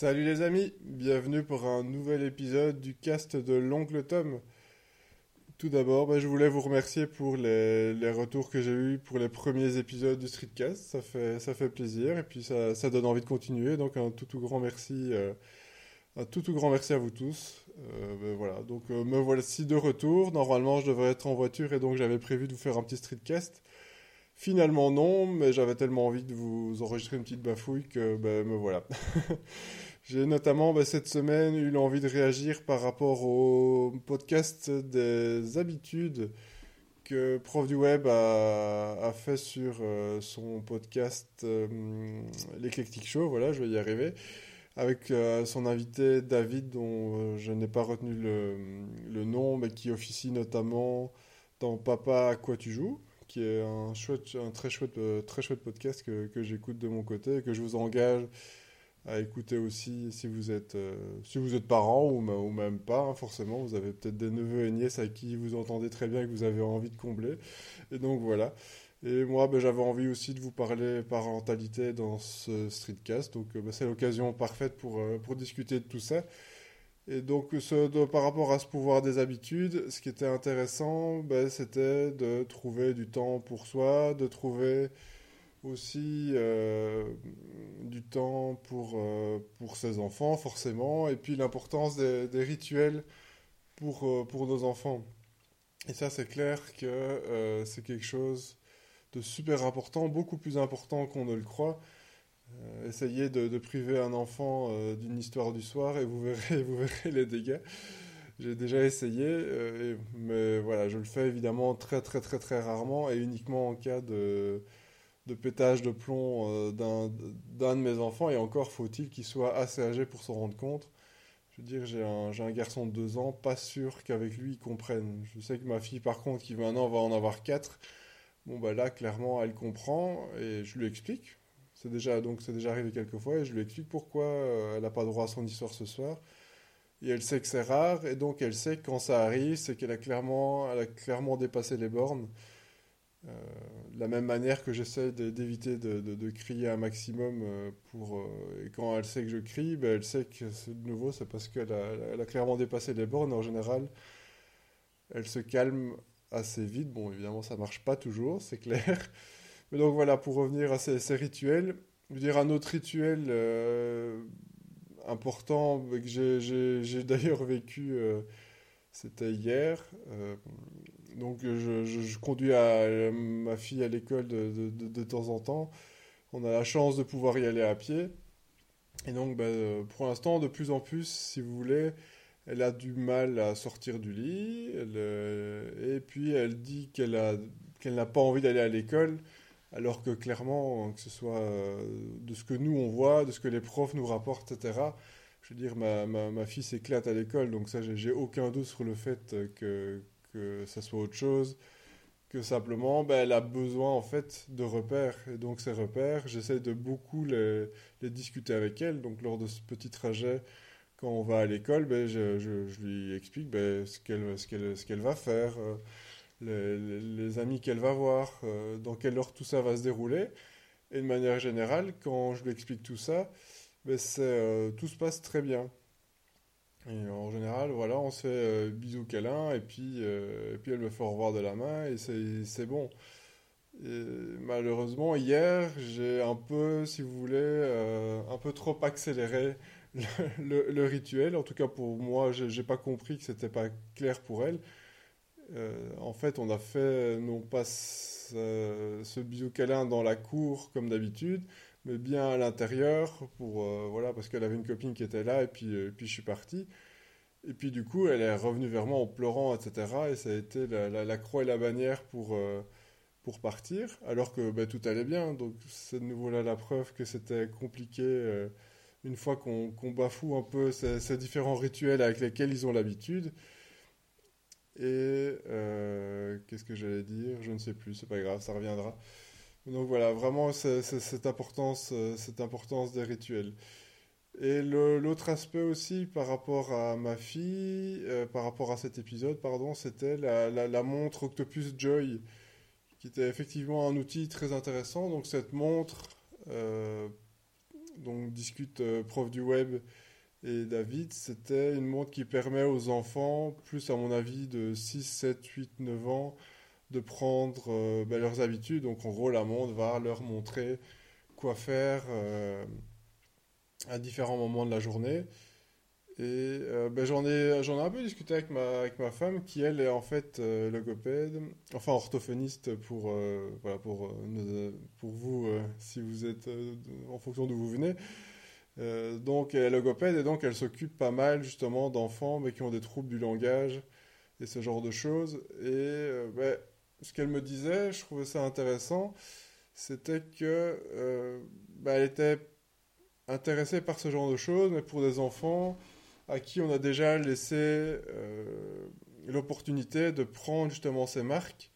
Salut les amis, bienvenue pour un nouvel épisode du cast de l'oncle Tom. Tout d'abord, bah, je voulais vous remercier pour les, retours que j'ai eus pour les premiers épisodes du Streetcast. Ça fait, ça fait plaisir et puis ça, donne envie de continuer. Donc un tout tout grand merci, euh, à vous tous. Euh, ben voilà, donc euh, me voici de retour. Normalement, je devrais être en voiture et donc j'avais prévu de vous faire un petit Streetcast. Finalement non, mais j'avais tellement envie de vous enregistrer une petite bafouille que ben, me voilà. J'ai notamment ben, cette semaine eu l'envie de réagir par rapport au podcast des habitudes que Prof du Web a, fait sur euh, son podcast euh, L'Eclectic Show, voilà, je vais y arriver, avec euh, son invité David, dont euh, je n'ai pas retenu le, nom, mais qui officie notamment dans Papa à quoi tu joues qui est un, très, chouette, très chouette podcast que, que j'écoute de mon côté et que je vous engage à écouter aussi si vous êtes, euh, si vous êtes parent ou, même pas, hein, forcément. Vous avez peut-être des neveux et nièces à qui vous entendez très bien et que vous avez envie de combler. Et donc voilà. Et moi, ben, j'avais envie aussi de vous parler parentalité dans ce streetcast. Donc ben, c'est l'occasion parfaite pour, euh, pour discuter de tout ça. Et donc, ce, par rapport à ce pouvoir des habitudes, ce qui était intéressant, ben, c'était de trouver du temps pour soi, de trouver aussi euh, du temps pour, euh, pour ses enfants, forcément, et puis l'importance des, rituels pour, euh, pour nos enfants. Et ça, c'est clair que c'est quelque chose de super important, beaucoup plus important qu'on ne le croit. Essayez de, priver un enfant d'une histoire du soir et vous verrez, vous verrez les dégâts. J'ai déjà essayé, mais voilà, je le fais évidemment très très très très rarement et uniquement en cas de, de pétage de plomb euh, d'un de mes enfants. Et encore faut-il qu'il soit assez âgé pour s'en rendre compte. Je veux dire, j'ai un, un garçon de deux ans, pas sûr qu'avec lui il comprenne. Je sais que ma fille, par contre, qui maintenant va en avoir quatre, bon bah là clairement elle comprend et je lui explique c'est déjà, déjà arrivé quelques fois et je lui explique pourquoi euh, elle n'a pas droit à son histoire ce soir. Et elle sait que c'est rare et donc elle sait que quand ça arrive, c'est qu'elle a a clairement dépassé les bornes. Euh, la même manière que j'essaie d'éviter de, crier un maximum euh, pour euh, et quand elle sait que je crie, ben elle sait que c'est de nouveau c'est parce qu'elle a, clairement dépassé les bornes. En général, elle se calme assez vite. Bon, évidemment, ça marche pas toujours, c'est clair. Mais donc voilà, pour revenir à ces, rituels, je veux dire un autre rituel important que j'ai d'ailleurs vécu, c'était hier. Donc je, je, conduis à, ma fille à l'école de, de, temps en temps. On a la chance de pouvoir y aller à pied. Et donc bah, pour l'instant, de plus en plus, si vous voulez, elle a du mal à sortir du lit. Et puis elle dit qu'elle qu'elle n'a pas envie d'aller à l'école alors que clairement, que ce soit euh, de ce que nous on voit, de ce que les profs nous rapportent, etc., je veux dire, ma, ma, ma fille s'éclate à l'école, donc ça, j'ai aucun doute sur le fait que, que ça soit autre chose, que simplement, ben, elle a besoin en fait de repères. Et donc ces repères, j'essaie de beaucoup les, discuter avec elle. Donc lors de ce petit trajet, quand on va à l'école, ben, je, lui explique ben, ce qu'elle va faire. Euh, les, les amis qu'elle va voir, euh, dans quelle heure tout ça va se dérouler. Et de manière générale, quand je lui explique tout ça, ben euh, tout se passe très bien. En général, voilà, on se fait euh, bisous câlin et puis, euh, et puis elle me fait au revoir de la main et c'est bon. Malheureusement, hier, j'ai un peu, si vous voulez, euh, un peu trop accéléré le, rituel. En tout cas, pour moi, j'ai pas compris que c'était pas clair pour elle. Euh, en fait, on a fait non pas ce, ce bisou câlin dans la cour comme d'habitude, mais bien à l'intérieur pour euh, voilà parce qu'elle avait une copine qui était là et puis euh, puis je suis parti. Et puis du coup, elle est revenue vers moi en pleurant, etc. Et ça a été la, la, croix et la bannière pour euh, pour partir, alors que bah, tout allait bien. Donc c'est de nouveau là la preuve que c'était compliqué une fois qu'on qu bafoue un peu ces, différents rituels avec lesquels ils ont l'habitude. Et qu'est-ce que j'allais dire? Je ne sais plus, c'est pas grave, ça reviendra. Donc voilà, vraiment cette importance, euh, cette importance des rituels. Et l'autre aspect aussi par rapport à ma fille, euh, par rapport à cet épisode, pardon, c'était la, la, montre Octopus Joy, qui était effectivement un outil très intéressant. Donc cette montre, euh, donc discute prof du web et David, c'était une montre qui permet aux enfants, plus à mon avis de 6, 7, 8, 9 ans, de prendre euh, ben, leurs habitudes. Donc en gros, la montre va leur montrer quoi faire euh, à différents moments de la journée. Et euh, ben, j'en ai, j'en ai un peu discuté avec ma, avec ma femme, qui elle est en fait logopède, enfin orthophoniste pour, voilà, pour, pour vous, si vous êtes en fonction d'où vous venez. Donc elle est logopède et donc elle s'occupe pas mal justement d'enfants mais qui ont des troubles du langage et ce genre de choses. Et ben, ce qu'elle me disait, je trouvais ça intéressant, c'était que euh, elle était intéressée par ce genre de choses, mais pour des enfants à qui on a déjà laissé l'opportunité de prendre justement ces marques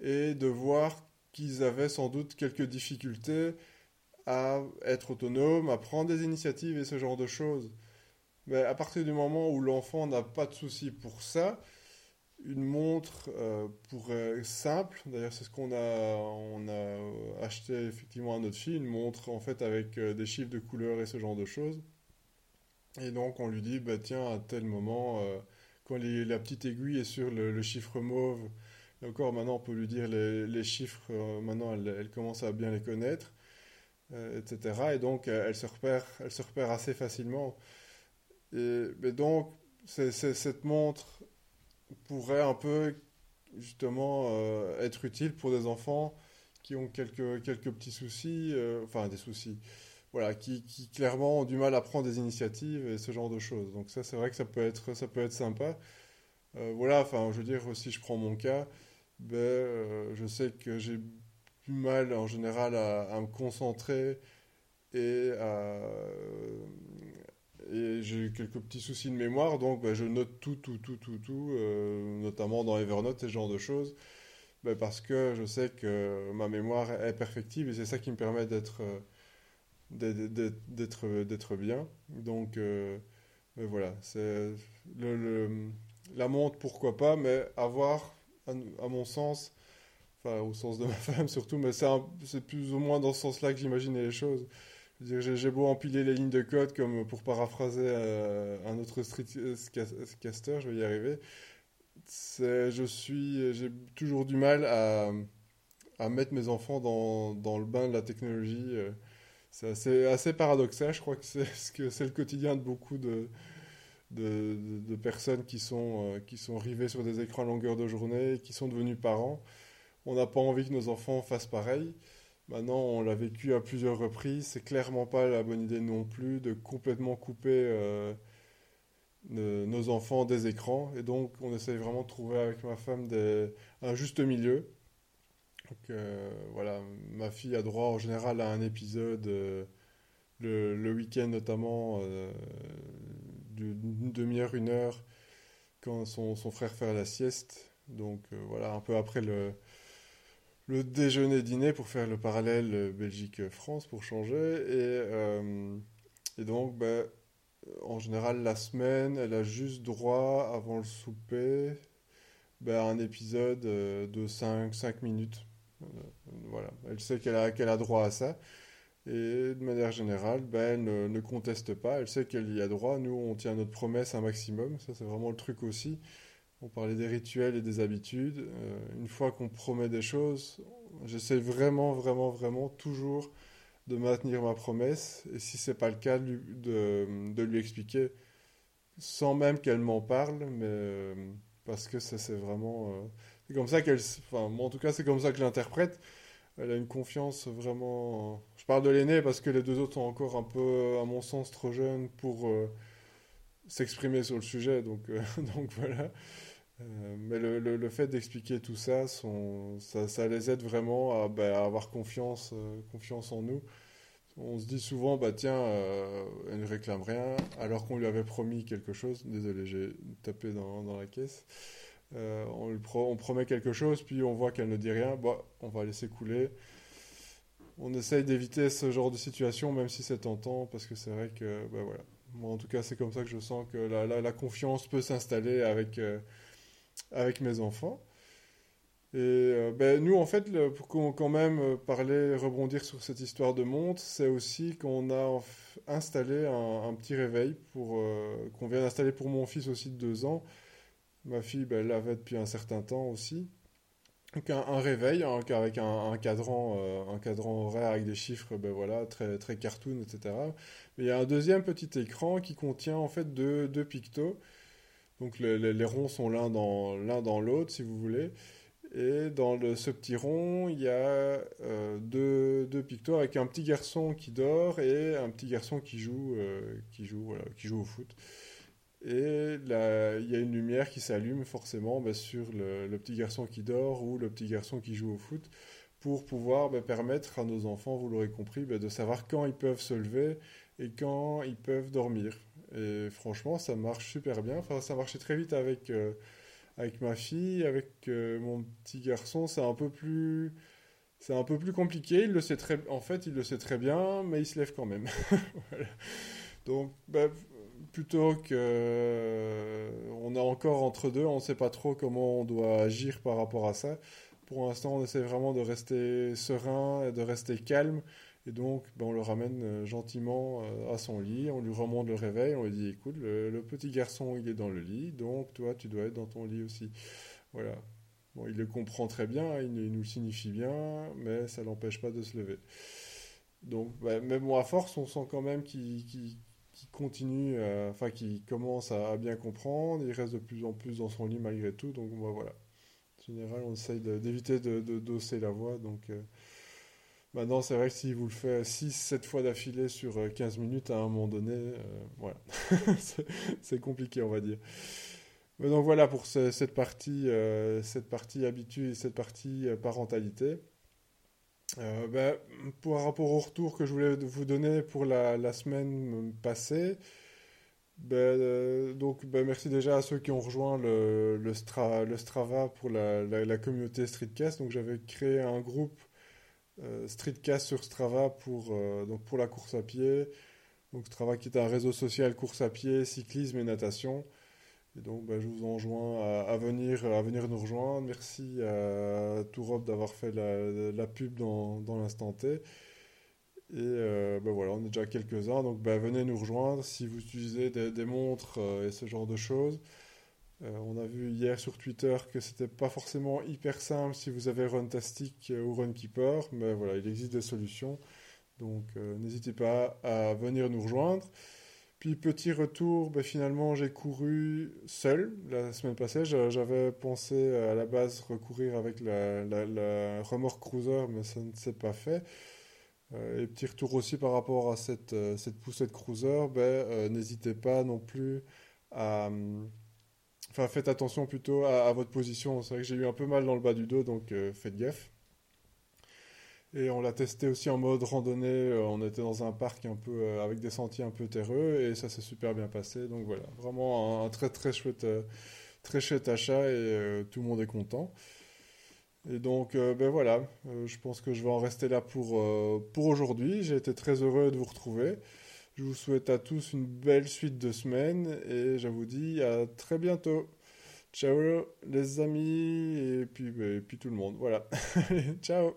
et de voir qu'ils avaient sans doute quelques difficultés à être autonome, à prendre des initiatives et ce genre de choses. Mais à partir du moment où l'enfant n'a pas de souci pour ça, une montre euh, pourrait simple, d'ailleurs c'est ce qu'on a, on a acheté effectivement à notre fille, une montre en fait avec euh, des chiffres de couleur et ce genre de choses. Et donc on lui dit, bah tiens, à tel moment, euh, quand la petite aiguille est sur le, chiffre mauve, encore maintenant on peut lui dire les, chiffres, maintenant elle, commence à bien les connaître. Euh, etc. Et donc, euh, elle, se repère, elle se repère assez facilement. Et, donc, cette montre pourrait un peu, justement, euh, être utile pour des enfants qui ont quelques, quelques petits soucis, enfin des soucis, voilà, qui, clairement ont du mal à prendre des initiatives et ce genre de choses. Donc ça, c'est vrai que ça peut être, ça peut être sympa. voilà, enfin, je veux dire, si je prends mon cas, ben, je sais que j'ai mal en général à, me concentrer et, et j'ai quelques petits soucis de mémoire, donc bah, je note tout, tout, tout, tout, tout, euh, notamment dans Evernote, ce genre de choses, bah, parce que je sais que ma mémoire est perfectible et c'est ça qui me permet d'être d'être d'être bien. Donc euh, bah, voilà, la montre pourquoi pas, mais avoir à mon sens enfin au sens de ma femme surtout, mais c'est plus ou moins dans ce sens-là que j'imaginais les choses. J'ai beau empiler les lignes de code comme pour paraphraser euh, un autre streetcaster, je vais y arriver. Je suis, j'ai toujours du mal à, mettre mes enfants dans, le bain de la technologie. Euh. C'est assez, paradoxal, je crois que c'est ce le quotidien de beaucoup de, personnes qui sont, euh, qui sont rivées sur des écrans à longueur de journée, qui sont devenus parents on n'a pas envie que nos enfants fassent pareil. Maintenant, on l'a vécu à plusieurs reprises. C'est clairement pas la bonne idée non plus de complètement couper euh, nos enfants des écrans. Et donc, on essaye vraiment de trouver avec ma femme un juste milieu. Donc, euh, voilà, ma fille a droit en général à un épisode euh, le, week-end notamment d'une demi-heure, une heure, quand son, son, frère fait la sieste. Donc, voilà, un peu après le le déjeuner-dîner pour faire le parallèle euh, Belgique-France pour changer. Et, euh, et donc, ben, en général, la semaine, elle a juste droit, avant le souper, ben, à un épisode euh, de 5, 5 minutes. Voilà, elle sait qu'elle a, a droit à ça. Et de manière générale, ben, elle ne, conteste pas, elle sait qu'elle y a droit. Nous, on tient notre promesse un maximum. Ça, c'est vraiment le truc aussi. On parlait des rituels et des habitudes. Euh, une fois qu'on promet des choses, j'essaie vraiment, vraiment, vraiment toujours de maintenir ma promesse. Et si c'est pas le cas, de, de, lui expliquer, sans même qu'elle m'en parle, mais euh, parce que ça c'est vraiment, euh, c'est comme ça qu'elle, enfin, moi en tout cas c'est comme ça que je l'interprète. Elle a une confiance vraiment. Je parle de l'aîné parce que les deux autres sont encore un peu, à mon sens, trop jeunes pour s'exprimer sur le sujet. Donc, donc voilà. Euh, mais le, le, fait d'expliquer tout ça, ça, les aide vraiment à, bah, avoir confiance, euh, confiance en nous. On se dit souvent, bah tiens, euh, elle ne réclame rien, alors qu'on lui avait promis quelque chose. Désolé, j'ai tapé dans, dans, la caisse. on, lui promet quelque chose, puis on voit qu'elle ne dit rien. Bah, on va laisser couler. On essaye d'éviter ce genre de situation, même si c'est tentant, parce que c'est vrai que, bah, voilà. Moi, en tout cas, c'est comme ça que je sens que la confiance peut s'installer avec avec mes enfants. Et euh, ben, nous, en fait, pour quand même euh, parler, rebondir sur cette histoire de montre, c'est aussi qu'on a installé un, petit réveil euh, qu'on vient d'installer pour mon fils aussi de deux ans. Ma fille, ben, elle l'avait depuis un certain temps aussi. Donc un, réveil hein, avec un, cadran, un cadran horaire avec des chiffres, ben voilà, très, très cartoon, etc. Mais il y a un deuxième petit écran qui contient en fait deux, deux pictos. Donc le- le- les ronds sont l'un dans, l'autre, si vous voulez. Et dans ce petit rond, il y a euh, deux, deux avec un petit garçon qui dort et un petit garçon qui joue, euh, qui joue, au foot. Et là, il y a une lumière qui s'allume forcément bah, sur le, le petit garçon qui dort ou le petit garçon qui joue au foot pour pouvoir bah, permettre à nos enfants, vous l'aurez compris, bah, de savoir quand ils peuvent se lever et quand ils peuvent dormir. Et franchement, ça marche super bien. Enfin, ça marchait très vite avec, euh, avec ma fille, avec euh, mon petit garçon, c'est un peu plus, c'est un peu plus compliqué. Il le sait très, en fait, il le sait très bien, mais il se lève quand même. Donc, bah, plutôt que, euh, on est encore entre deux, on ne sait pas trop comment on doit agir par rapport à ça. Pour l'instant, on essaie vraiment de rester serein et de rester calme. Et donc, ben, on le ramène euh, gentiment euh, à son lit, on lui remonte le réveil, on lui dit, écoute, le, petit garçon, il est dans le lit, donc toi, tu dois être dans ton lit aussi. Voilà. Bon, il le comprend très bien, il, nous le signifie bien, mais ça l'empêche pas de se lever. Donc, ben, même moi, à force, on sent quand même qu'il continue, enfin, qu'il commence à, bien comprendre, il reste de plus en plus dans son lit malgré tout, donc ben, voilà. En général, on essaye d'éviter de, d'hausser la voix, donc... euh, Maintenant, c'est vrai que si vous le faites 6-7 fois d'affilée sur euh, 15 minutes, à un moment donné, euh, voilà, c'est compliqué, on va dire. Mais donc voilà pour ce- cette partie, euh, cette partie habitude et cette partie euh, parentalité. Euh, ben, pour rapport au retour que je voulais vous donner pour la, semaine passée, ben, euh, donc ben, merci déjà à ceux qui ont rejoint le, le, Stra- le Strava pour la, communauté Streetcast. Donc j'avais créé un groupe euh, Streetcast sur Strava pour, euh, donc pour la course à pied. Donc Strava qui est un réseau social course à pied, cyclisme et natation. Et donc bah, je vous enjoins à, venir, à venir nous rejoindre. Merci à Tourop d'avoir fait la, pub dans, dans l'instant T. Et euh, bah, voilà, on est déjà quelques-uns. Donc bah, venez nous rejoindre si vous utilisez des, montres euh, et ce genre de choses. Euh, on a vu hier sur Twitter que c'était pas forcément hyper simple si vous avez Runtastic euh, ou Runkeeper, mais voilà, il existe des solutions. Donc euh, n'hésitez pas à venir nous rejoindre. Puis petit retour, ben, finalement j'ai couru seul la semaine passée. J'a- J'avais pensé à la base recourir avec la, la, remorque cruiser, mais ça ne s'est pas fait. Et petit retour aussi par rapport à cette, poussette cruiser, ben, n'hésitez pas non plus à... Enfin, faites attention plutôt à, votre position. C'est vrai que j'ai eu un peu mal dans le bas du dos, donc euh, faites gaffe. Et on l'a testé aussi en mode randonnée. euh, on était dans un parc un peu euh, avec des sentiers un peu terreux et ça s'est super bien passé. Donc voilà, vraiment un, très très chouette, très chouette achat et tout le monde est content. Et donc ben voilà, je pense que je vais en rester là pour, pour aujourd'hui. J'ai été très heureux de vous retrouver. Je vous souhaite à tous une belle suite de semaines et je vous dis à très bientôt. Ciao les amis et puis, et puis tout le monde. Voilà. Ciao